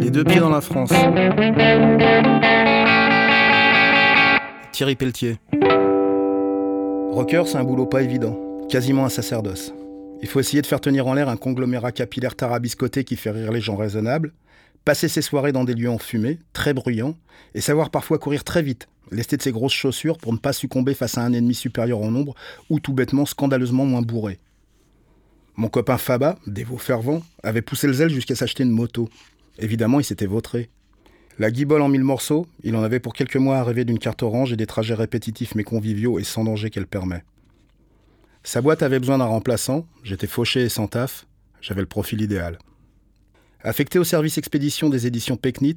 Les deux pieds dans la France. Thierry Pelletier. Rocker, c'est un boulot pas évident, quasiment un sacerdoce. Il faut essayer de faire tenir en l'air un conglomérat capillaire tarabiscoté qui fait rire les gens raisonnables, passer ses soirées dans des lieux enfumés, très bruyants, et savoir parfois courir très vite, lester de ses grosses chaussures pour ne pas succomber face à un ennemi supérieur en nombre ou tout bêtement scandaleusement moins bourré. Mon copain Faba, dévot fervent, avait poussé le zèle jusqu'à s'acheter une moto. Évidemment, il s'était vautré. La guibole en mille morceaux, il en avait pour quelques mois à d'une carte orange et des trajets répétitifs mais conviviaux et sans danger qu'elle permet. Sa boîte avait besoin d'un remplaçant, j'étais fauché et sans taf, j'avais le profil idéal. Affecté au service expédition des éditions Pecnit,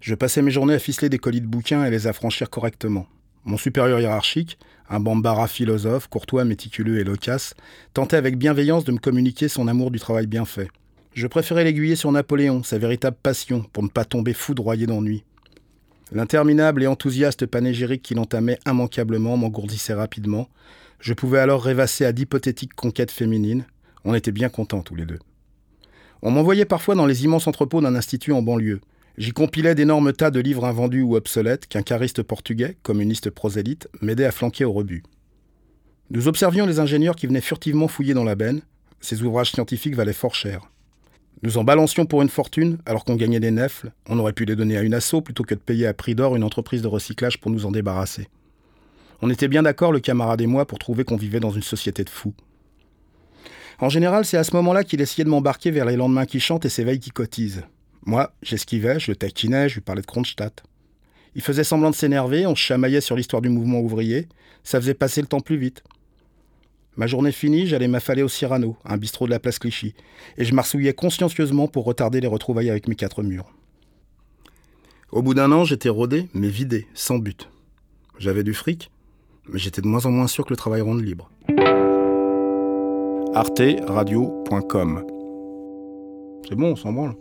je passais mes journées à ficeler des colis de bouquins et les affranchir correctement. Mon supérieur hiérarchique, un bambara philosophe, courtois, méticuleux et loquace, tentait avec bienveillance de me communiquer son amour du travail bien fait. Je préférais l'aiguiller sur Napoléon, sa véritable passion, pour ne pas tomber foudroyé d'ennui. L'interminable et enthousiaste panégyrique qu'il entamait immanquablement m'engourdissait rapidement. Je pouvais alors rêvasser à d'hypothétiques conquêtes féminines. On était bien contents tous les deux. On m'envoyait parfois dans les immenses entrepôts d'un institut en banlieue. J'y compilais d'énormes tas de livres invendus ou obsolètes qu'un cariste portugais, communiste prosélyte, m'aidait à flanquer au rebut. Nous observions les ingénieurs qui venaient furtivement fouiller dans la benne. Ces ouvrages scientifiques valaient fort cher. Nous en balancions pour une fortune alors qu'on gagnait des nefles. On aurait pu les donner à une asso plutôt que de payer à prix d'or une entreprise de recyclage pour nous en débarrasser. On était bien d'accord, le camarade et moi, pour trouver qu'on vivait dans une société de fous. En général, c'est à ce moment-là qu'il essayait de m'embarquer vers les lendemains qui chantent et ses veilles qui cotisent. Moi, j'esquivais, je le taquinais, je lui parlais de Kronstadt. Il faisait semblant de s'énerver, on chamaillait sur l'histoire du mouvement ouvrier, ça faisait passer le temps plus vite. Ma journée finie, j'allais m'affaler au Cyrano, un bistrot de la place Clichy, et je marsouillais consciencieusement pour retarder les retrouvailles avec mes quatre murs. Au bout d'un an, j'étais rodé, mais vidé, sans but. J'avais du fric, mais j'étais de moins en moins sûr que le travail ronde libre arteradio.com. C'est bon, on s'en branle.